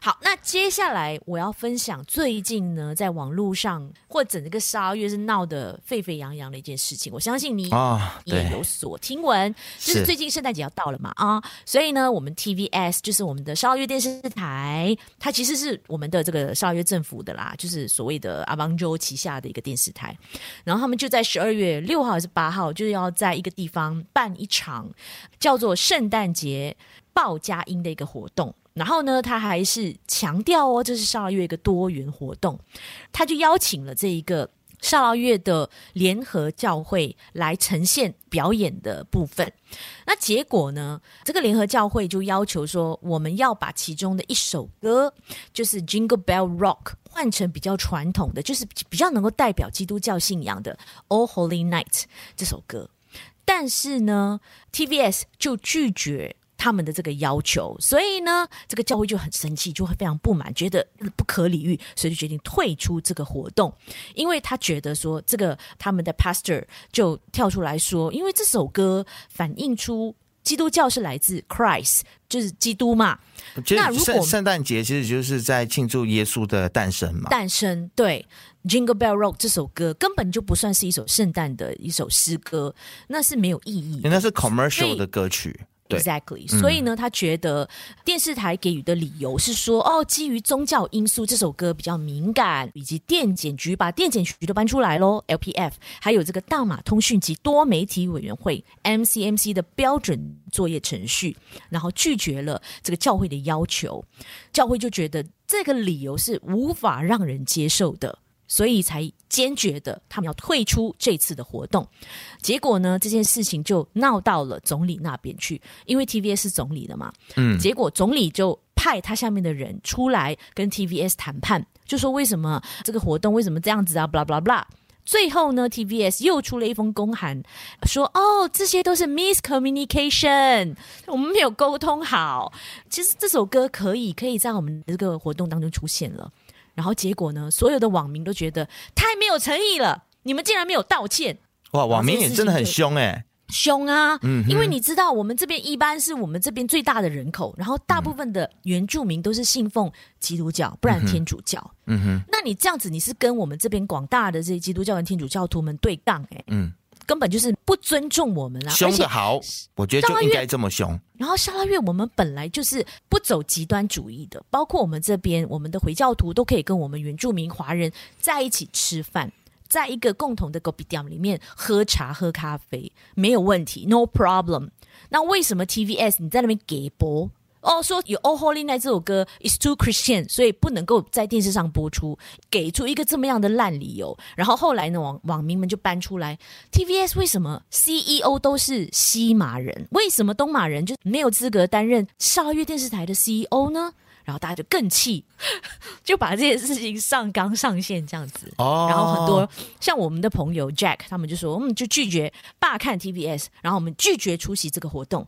S2: 好，那接下来我要分享最近呢，在网络上或整个十二月是闹得沸沸扬扬的一件事情。我相信你啊也有所听闻，哦、就是最近圣诞节要到了嘛啊，所以呢，我们 TVS 就是我们的十二月电视台，它其实是我们的这个十二月政府的啦，就是所谓的阿邦州旗下的一个电视台。然后他们就在十二月六号还是八号，就是要在一个地方办一场叫做圣诞节报佳音的一个活动。然后呢，他还是强调哦，这是少儿乐一个多元活动，他就邀请了这一个少儿乐的联合教会来呈现表演的部分。那结果呢，这个联合教会就要求说，我们要把其中的一首歌，就是 Jingle Bell Rock，换成比较传统的，就是比较能够代表基督教信仰的 All Holy Night 这首歌。但是呢，TVS 就拒绝。他们的这个要求，所以呢，这个教会就很生气，就会非常不满，觉得不可理喻，所以就决定退出这个活动。因为他觉得说，这个他们的 pastor 就跳出来说，因为这首歌反映出基督教是来自 Christ，就是基督嘛。那如果
S1: 圣诞节其实就是在庆祝耶稣的诞生嘛？
S2: 诞生对。Jingle Bell Rock 这首歌根本就不算是一首圣诞的一首诗歌，那是没有意义的，
S1: 那是 commercial 的歌曲。对
S2: ，Exactly。所以呢，他觉得电视台给予的理由是说，哦，基于宗教因素，这首歌比较敏感，以及电检局把电检局都搬出来喽，LPF，还有这个大马通讯及多媒体委员会 MCMC 的标准作业程序，然后拒绝了这个教会的要求，教会就觉得这个理由是无法让人接受的。所以才坚决的，他们要退出这次的活动。结果呢，这件事情就闹到了总理那边去，因为 TVS 是总理的嘛。嗯。结果总理就派他下面的人出来跟 TVS 谈判，就说为什么这个活动为什么这样子啊？blah blah blah。最后呢，TVS 又出了一封公函，说哦，这些都是 miscommunication，我们没有沟通好。其实这首歌可以可以在我们这个活动当中出现了。然后结果呢？所有的网民都觉得太没有诚意了，你们竟然没有道歉！
S1: 哇，网民也真的很凶哎、欸，
S2: 凶啊！嗯，因为你知道，我们这边一般是我们这边最大的人口，然后大部分的原住民都是信奉基督教，不然天主教。嗯哼，那你这样子，你是跟我们这边广大的这些基督教跟天主教徒们对杠哎、欸？嗯。根本就是不尊重我们啊！
S1: 凶的好，我觉得就应该这么凶。
S2: 然后沙拉月，我们本来就是不走极端主义的，包括我们这边，我们的回教徒都可以跟我们原住民华人在一起吃饭，在一个共同的 gopidium 里面喝茶喝咖啡，没有问题，no problem。那为什么 TVS 你在那边给播？哦，说有《Oh Holy Night》这首歌 is too Christian，所以不能够在电视上播出，给出一个这么样的烂理由。然后后来呢，网网民们就搬出来，TVS 为什么 CEO 都是西马人？为什么东马人就没有资格担任沙拉越电视台的 CEO 呢？然后大家就更气，[laughs] 就把这件事情上纲上线这样子。哦，然后很多像我们的朋友 Jack 他们就说，我们就拒绝罢看 TVS，然后我们拒绝出席这个活动。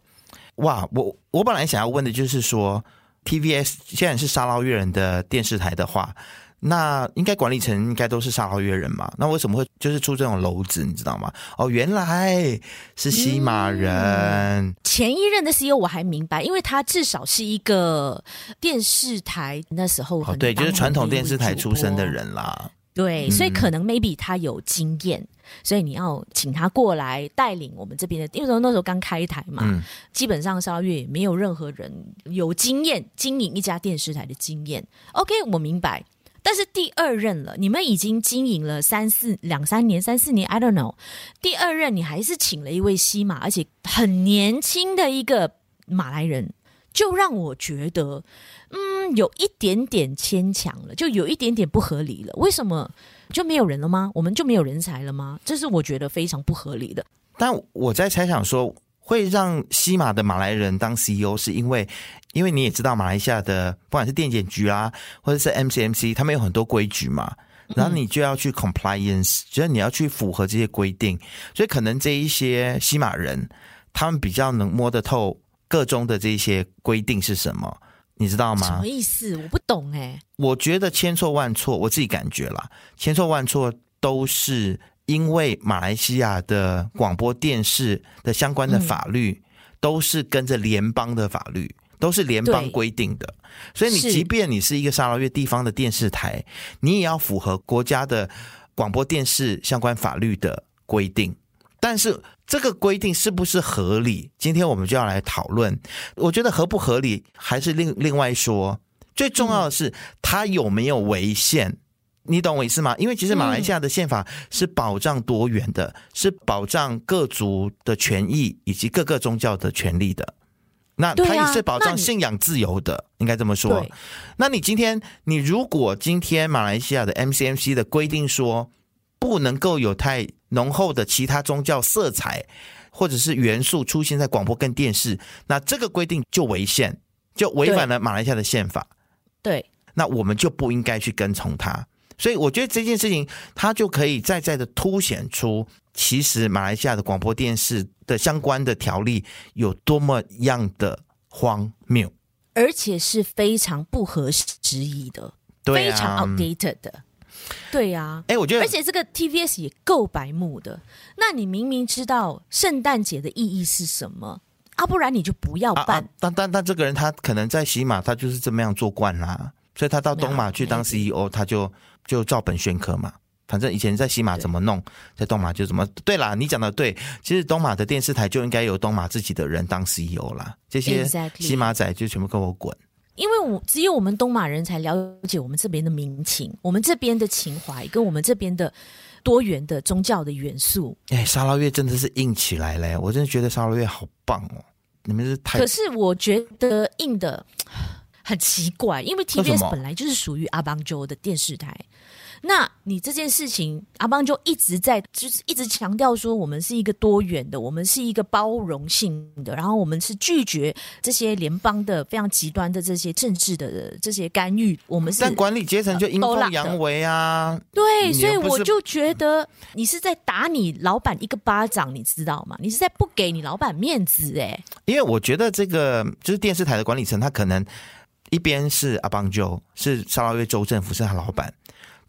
S1: 哇，我我本来想要问的就是说，TVS 现在是沙捞越人的电视台的话，那应该管理层应该都是沙捞越人嘛？那为什么会就是出这种篓子，你知道吗？哦，原来是西马人。嗯，
S2: 前一任的 CEO 我还明白，因为他至少是一个电视台那时候
S1: 哦，对，就是传统电视台出身的人啦。
S2: 对，所以可能 maybe 他有经验，嗯、所以你要请他过来带领我们这边的，因为那时候刚开台嘛，嗯、基本上沙捞越也没有任何人有经验经营一家电视台的经验。OK，我明白。但是第二任了，你们已经经营了三四两三年、三四年，I don't know。第二任你还是请了一位西马，而且很年轻的一个马来人，就让我觉得。嗯，有一点点牵强了，就有一点点不合理了。为什么就没有人了吗？我们就没有人才了吗？这是我觉得非常不合理的。
S1: 但我在猜想说，会让西马的马来人当 CEO，是因为，因为你也知道，马来西亚的不管是电检局啊，或者是 MCMC，他们有很多规矩嘛，然后你就要去 compliance，就是你要去符合这些规定，所以可能这一些西马人，他们比较能摸得透个中的这些规定是什么。你知道吗？
S2: 什么意思？我不懂哎。
S1: 我觉得千错万错，我自己感觉啦，千错万错都是因为马来西亚的广播电视的相关的法律都是跟着联邦的法律，都是联邦规定的。所以你即便你是一个沙拉越地方的电视台，你也要符合国家的广播电视相关法律的规定。但是这个规定是不是合理？今天我们就要来讨论。我觉得合不合理还是另另外说。最重要的是它有没有违宪？你懂我意思吗？因为其实马来西亚的宪法是保障多元的，是保障各族的权益以及各个宗教的权利的。那它也是保障信仰自由的，应该这么说。那你今天，你如果今天马来西亚的 MCMC 的规定说不能够有太浓厚的其他宗教色彩或者是元素出现在广播跟电视，那这个规定就违宪，就违反了马来西亚的宪法。
S2: 对，
S1: 那我们就不应该去跟从它。所以我觉得这件事情，它就可以再再的凸显出，其实马来西亚的广播电视的相关的条例有多么样的荒谬，
S2: 而且是非常不合时宜的，对啊、非常 outdated 的。对呀、啊，
S1: 哎，我觉得，
S2: 而且这个 TVS 也够白目的。那你明明知道圣诞节的意义是什么，啊，不然你就不要办。啊啊、
S1: 但但但这个人他可能在喜马，他就是这么样做惯啦，所以他到东马去当 CEO，他就就照本宣科嘛。反正以前在西马怎么弄，在东马就怎么。对啦，你讲的对，其实东马的电视台就应该由东马自己的人当 CEO 啦，这些西马仔就全部给我滚。
S2: 因为我只有我们东马人才了解我们这边的民情，我们这边的情怀，跟我们这边的多元的宗教的元素。
S1: 哎，沙捞越真的是硬起来嘞！我真的觉得沙捞越好棒哦。你们是太……
S2: 可是我觉得硬的很奇怪，因为 TBS 本来就是属于阿邦州的电视台。那你这件事情，阿邦就一直在，就是一直强调说，我们是一个多元的，我们是一个包容性的，然后我们是拒绝这些联邦的非常极端的这些政治的这些干预。我们是，
S1: 但管理阶层就阴奉阳违啊。
S2: 对，所以我就觉得你是在打你老板一个巴掌，你知道吗？你是在不给你老板面子哎、欸。
S1: 因为我觉得这个就是电视台的管理层，他可能一边是阿邦就，是沙拉越州政府，是他老板。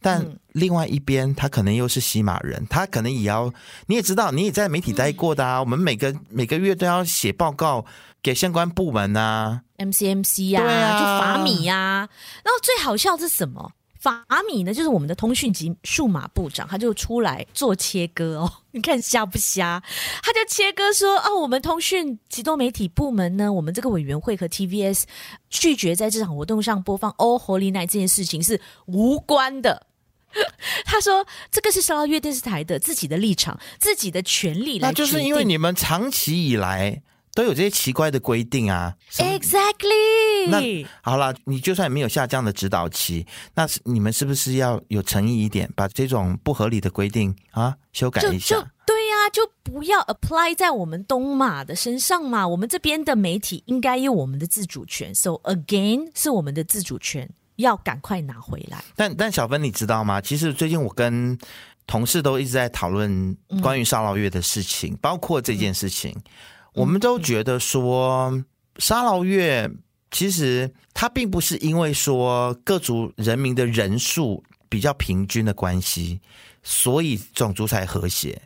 S1: 但另外一边，他可能又是西马人，他可能也要，你也知道，你也在媒体待过的啊。我们每个每个月都要写报告给相关部门啊
S2: ，MCMC 呀，对啊，就法米呀。然后最好笑是什么？法米呢，就是我们的通讯及数码部长，他就出来做切割哦。[laughs] 你看瞎不瞎？他就切割说：“哦，我们通讯及多媒体部门呢，我们这个委员会和 TVS 拒绝在这场活动上播放《Oh Holy Night》这件事情是无关的。” [laughs] 他说：“这个是沙捞越电视台的自己的立场，自己的权利来。”那
S1: 就是因为你们长期以来都有这些奇怪的规定啊。
S2: Exactly。
S1: 那好了，你就算没有下降的指导期，那你们是不是要有诚意一点，把这种不合理的规定啊修改一下？
S2: 对呀、啊，就不要 apply 在我们东马的身上嘛。我们这边的媒体应该有我们的自主权，so again 是我们的自主权。要赶快拿回来。
S1: 但但小芬，你知道吗？其实最近我跟同事都一直在讨论关于沙捞越的事情，嗯、包括这件事情，嗯、我们都觉得说沙捞越其实它并不是因为说各族人民的人数比较平均的关系，所以种族才和谐。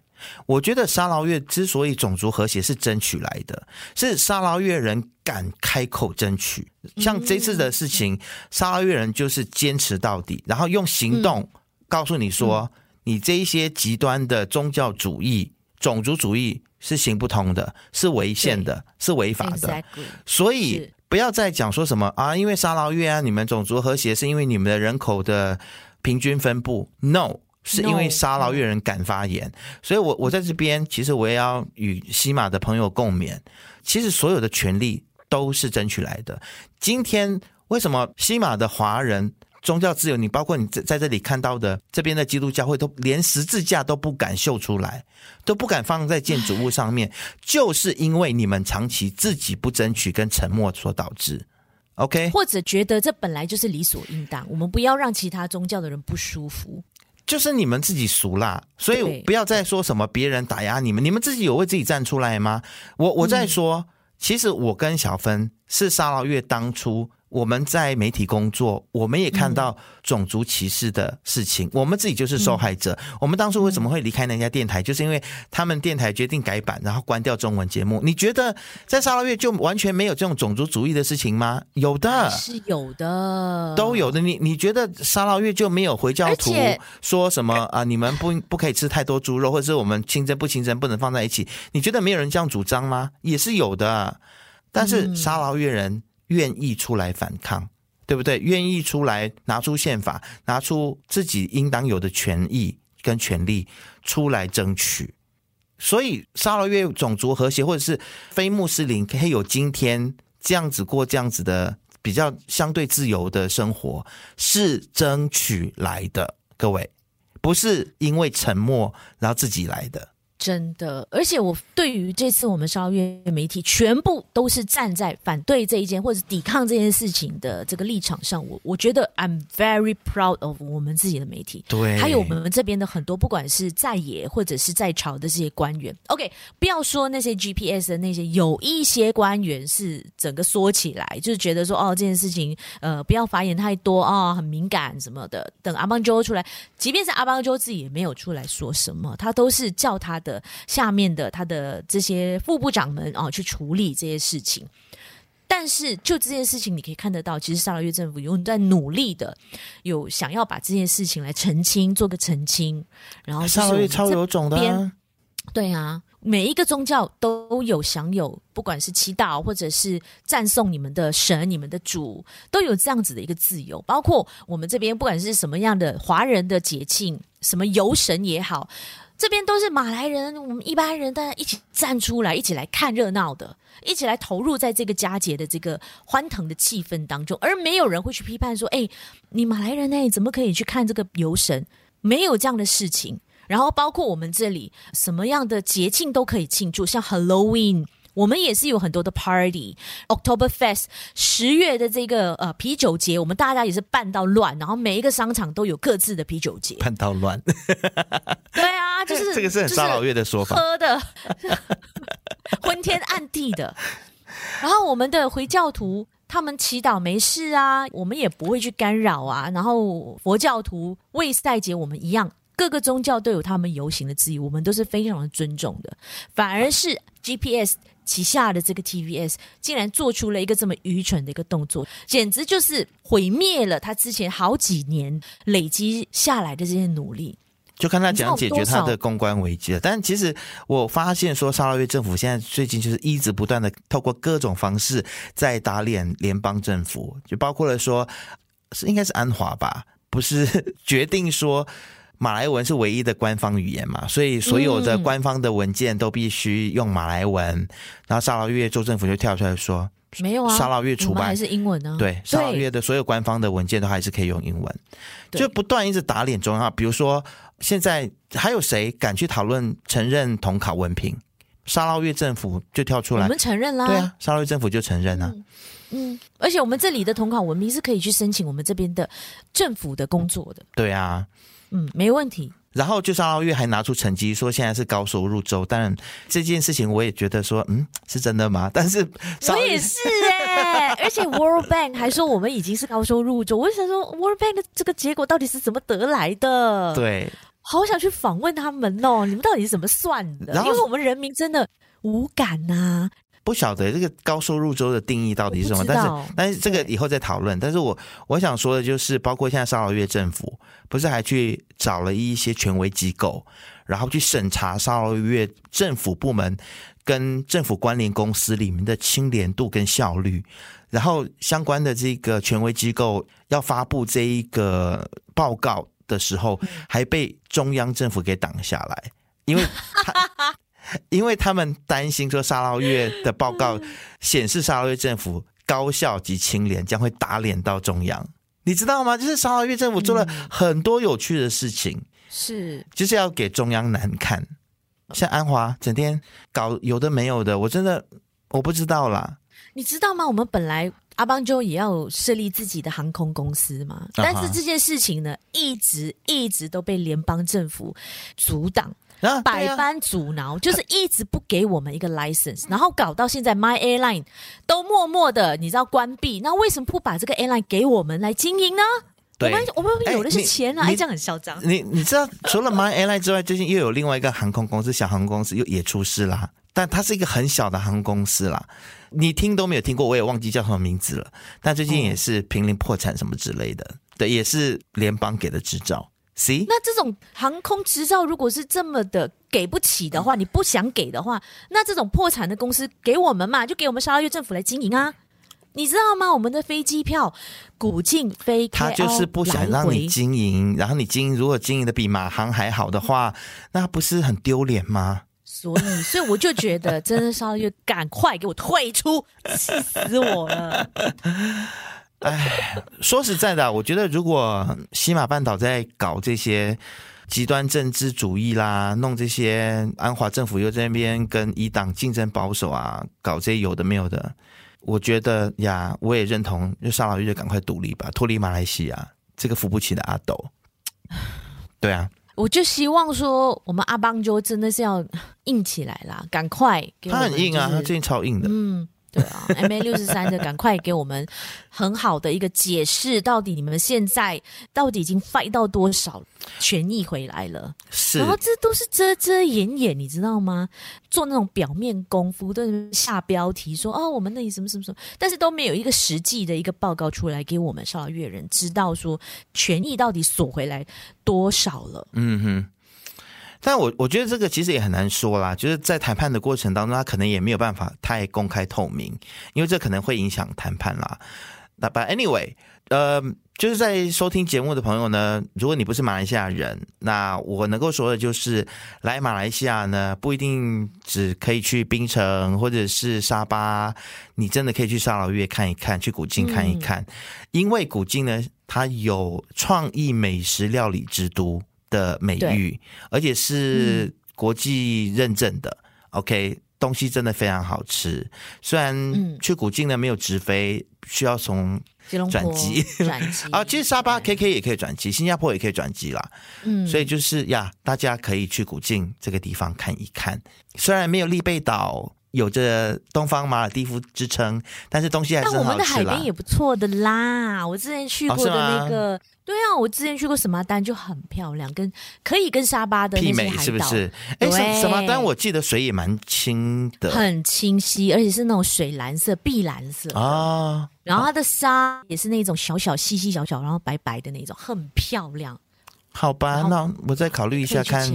S1: 我觉得沙捞越之所以种族和谐是争取来的，是沙捞越人敢开口争取。像这次的事情，沙捞越人就是坚持到底，然后用行动告诉你说，你这一些极端的宗教主义、种族主义是行不通的，是违宪的，是违法的。所以不要再讲说什么啊，因为沙捞越啊，你们种族和谐是因为你们的人口的平均分布。No。是因为沙捞越人敢发言，所以我我在这边其实我也要与西马的朋友共勉。其实所有的权利都是争取来的。今天为什么西马的华人宗教自由，你包括你在在这里看到的这边的基督教会，都连十字架都不敢秀出来，都不敢放在建筑物上面，就是因为你们长期自己不争取跟沉默所导致。OK，
S2: 或者觉得这本来就是理所应当，我们不要让其他宗教的人不舒服。
S1: 就是你们自己俗啦，所以不要再说什么别人打压你们，你们自己有为自己站出来吗？我我在说，嗯、其实我跟小芬是沙捞越当初。我们在媒体工作，我们也看到种族歧视的事情，嗯、我们自己就是受害者。嗯、我们当初为什么会离开那家电台，就是因为他们电台决定改版，然后关掉中文节目。你觉得在沙捞越就完全没有这种种族主义的事情吗？有的，
S2: 是有的，
S1: 都有的。你你觉得沙捞越就没有回教徒说什么啊？你们不不可以吃太多猪肉，或者是我们清真不清真不能放在一起？你觉得没有人这样主张吗？也是有的。但是沙捞越人。愿意出来反抗，对不对？愿意出来拿出宪法，拿出自己应当有的权益跟权利出来争取。所以沙罗越种族和谐，或者是非穆斯林可以有今天这样子过这样子的比较相对自由的生活，是争取来的。各位，不是因为沉默然后自己来的。
S2: 真的，而且我对于这次我们沙捞越媒体全部都是站在反对这一件或者抵抗这件事情的这个立场上，我我觉得 I'm very proud of 我们自己的媒体，
S1: 对，
S2: 还有我们这边的很多不管是在野或者是在朝的这些官员。OK，不要说那些 GPS 的那些，有一些官员是整个缩起来，就是觉得说哦这件事情呃不要发言太多啊、哦，很敏感什么的。等阿邦周出来，即便是阿邦周自己也没有出来说什么，他都是叫他的下面的他的这些副部长们啊、哦、去处理这些事情。但是就这件事情，你可以看得到，其实沙拉越政府有在努力的，有想要把这件事情来澄清，做个澄清。然后
S1: 沙拉越超有种的、啊，
S2: 对啊。每一个宗教都有享有，不管是祈祷或者是赞颂你们的神、你们的主，都有这样子的一个自由。包括我们这边，不管是什么样的华人的节庆，什么游神也好，这边都是马来人，我们一般人大家一起站出来，一起来看热闹的，一起来投入在这个佳节的这个欢腾的气氛当中，而没有人会去批判说：“哎，你马来人哎，怎么可以去看这个游神？”没有这样的事情。然后包括我们这里什么样的节庆都可以庆祝，像 Halloween，我们也是有很多的 party。October Fest 十月的这个呃啤酒节，我们大家也是办到乱，然后每一个商场都有各自的啤酒节，
S1: 办到乱。[laughs]
S2: 对啊，就是 [laughs]
S1: 这个是很沙老月的说法，
S2: 喝的 [laughs] 昏天暗地的。然后我们的回教徒他们祈祷没事啊，我们也不会去干扰啊。然后佛教徒为赛节，我们一样。各个宗教都有他们游行的自由，我们都是非常的尊重的。反而是 GPS 旗下的这个 TVS 竟然做出了一个这么愚蠢的一个动作，简直就是毁灭了他之前好几年累积下来的这些努力。
S1: 就看他怎样解决他的公关危机了。但其实我发现说，沙拉越政府现在最近就是一直不断的透过各种方式在打脸联邦政府，就包括了说是应该是安华吧，不是 [laughs] 决定说。马来文是唯一的官方语言嘛，所以所有的官方的文件都必须用马来文。嗯、然后沙捞越州政府就跳出来说：“
S2: 没有啊，
S1: 沙捞越出版
S2: 还是英文呢、啊？”
S1: 对，沙捞越的所有官方的文件都还是可以用英文，就不断一直打脸中央。比如说，现在还有谁敢去讨论承认统考文凭？沙捞越政府就跳出来，
S2: 我们承认啦。
S1: 对啊，沙捞越政府就承认了、啊。
S2: 嗯，而且我们这里的统考文凭是可以去申请我们这边的政府的工作的。
S1: 对啊。
S2: 嗯，没问题。
S1: 然后就沙捞越还拿出成绩说现在是高收入州，当然这件事情我也觉得说，嗯，是真的吗？但是
S2: 我也是哎、欸，[laughs] 而且 World Bank 还说我们已经是高收入州，我想说 World Bank 的这个结果到底是怎么得来的？
S1: 对，
S2: 好想去访问他们哦，你们到底是怎么算的？因为我们人民真的无感呐、啊。
S1: 不晓得这个高收入州的定义到底是什么，但是但是这个以后再讨论。但是我我想说的就是，包括现在沙捞越政府不是还去找了一些权威机构，然后去审查沙捞越政府部门跟政府关联公司里面的清廉度跟效率，然后相关的这个权威机构要发布这一个报告的时候，还被中央政府给挡下来，因为他。因为他们担心说，沙捞越的报告显示沙捞越政府高效及清廉，将会打脸到中央，你知道吗？就是沙捞越政府做了很多有趣的事情，是就是要给中央难看。像安华整天搞有的没有的，我真的我不知道啦。
S2: 你知道吗？我们本来阿邦州也要设立自己的航空公司嘛，但是这件事情呢，一直一直都被联邦政府阻挡。啊、百般阻挠，就是一直不给我们一个 license，然后搞到现在，My Airline 都默默的，你知道关闭。那为什么不把这个 airline 给我们来经营呢？我们我们有的是钱啊，哎，这样很嚣张。
S1: 你你知道，除了 My Airline 之外，最近又有另外一个航空公司，小航空公司又也出事啦。但它是一个很小的航空公司啦，你听都没有听过，我也忘记叫什么名字了。但最近也是濒临破产什么之类的，对，也是联邦给的执照。See?
S2: 那这种航空执照如果是这么的给不起的话，你不想给的话，那这种破产的公司给我们嘛，就给我们沙捞越政府来经营啊，你知道吗？我们的飞机票古晋飞，
S1: 他就是不想让你经营，然后你经营如果经营的比马航还好的话，那不是很丢脸吗？
S2: 所以，所以我就觉得，真的沙捞越赶快给我退出，气死我了。
S1: 哎，说实在的，我觉得如果西马半岛在搞这些极端政治主义啦，弄这些安华政府又在那边跟一党竞争保守啊，搞这些有的没有的。我觉得呀，我也认同，就沙老越就赶快独立吧，脱离马来西亚这个扶不起的阿斗。对啊，
S2: 我就希望说，我们阿邦就真的是要硬起来啦，赶快。
S1: 他很硬啊，他最近超硬的。
S2: 嗯。对啊，MA 六十三的，赶快给我们很好的一个解释，到底你们现在到底已经 fight 到多少权益回来了？
S1: 是，
S2: 然后这都是遮遮掩掩，你知道吗？做那种表面功夫，都下标题说哦，我们那里什么什么什么，但是都没有一个实际的一个报告出来给我们沙劳越人知道说权益到底索回来多少了。
S1: 嗯哼。但我我觉得这个其实也很难说啦，就是在谈判的过程当中，他可能也没有办法太公开透明，因为这可能会影响谈判啦。那 But anyway，呃，就是在收听节目的朋友呢，如果你不是马来西亚人，那我能够说的就是，来马来西亚呢，不一定只可以去槟城或者是沙巴，你真的可以去沙劳越看一看，去古晋看一看，嗯、因为古晋呢，它有创意美食料理之都。的美誉，而且是国际认证的。嗯、OK，东西真的非常好吃。虽然去古晋呢没有直飞，需要从转机转机 [laughs] 啊。其实沙巴 KK 也可以转机，新加坡也可以转机啦。嗯，所以就是呀，大家可以去古晋这个地方看一看。虽然没有丽贝岛有着东方马尔蒂夫之称，但是东西还是很好吃啦。但我们的海边
S2: 也不错的啦，我之前去过的那个。哦对啊，我之前去过什么丹就很漂亮，跟可以跟沙巴的媲美，是不是？
S1: 哎，什什么丹？我记得水也蛮清的，
S2: 很清晰，而且是那种水蓝色、碧蓝色啊。哦、然后它的沙也是那种小小、细细小小，然后白白的那种，很漂亮。
S1: 好吧，那我再考虑一下看。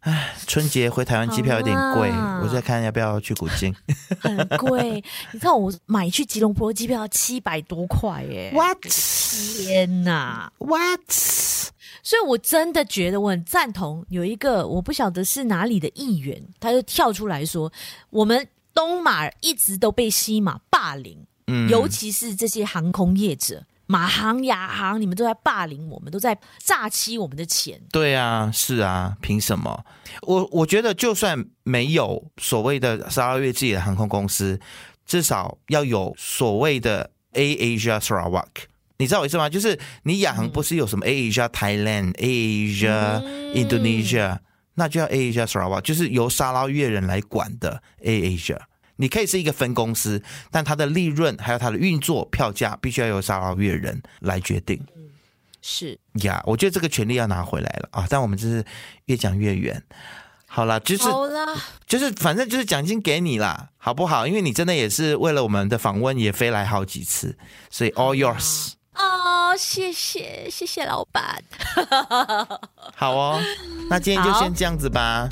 S1: 唉，春节回台湾机票有点贵，啊、我再看要不要去古晋。[laughs]
S2: 很贵，你看我买去吉隆坡机票要七百多块耶
S1: ！What？
S2: 天哪
S1: ！What？
S2: 所以我真的觉得我很赞同，有一个我不晓得是哪里的议员，他就跳出来说，我们东马一直都被西马霸凌，嗯，尤其是这些航空业者。马航、亚航，你们都在霸凌我们，都在诈欺我们的钱。
S1: 对啊，是啊，凭什么？我我觉得，就算没有所谓的沙拉越自己的航空公司，至少要有所谓的 AirAsia Sarawak。你知道我意思吗？就是你亚航不是有什么 AirAsia Thailand、AirAsia Indonesia，那就要 AirAsia Sarawak，就是由沙拉越人来管的 AirAsia。你可以是一个分公司，但它的利润还有它的运作票价，必须要由沙捞越人来决定。
S2: 是
S1: 呀，我觉得这个权利要拿回来了啊！但我们就是越讲越远。好了，就是就是反正就是奖金给你啦，好不好？因为你真的也是为了我们的访问也飞来好几次，所以 all yours。
S2: 哦，谢谢谢谢老板。
S1: 好哦，那今天就先这样子吧。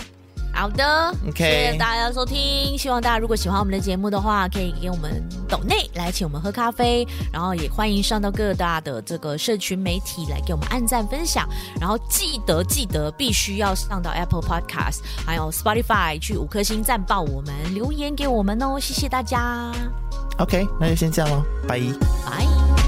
S2: 好的，OK，谢谢大家收听。希望大家如果喜欢我们的节目的话，可以给我们抖内来请我们喝咖啡，然后也欢迎上到各大的这个社群媒体来给我们按赞分享。然后记得记得必须要上到 Apple Podcast 还有 Spotify 去五颗星赞爆我们，留言给我们哦。谢谢大家。
S1: OK，那就先这样喽，拜拜。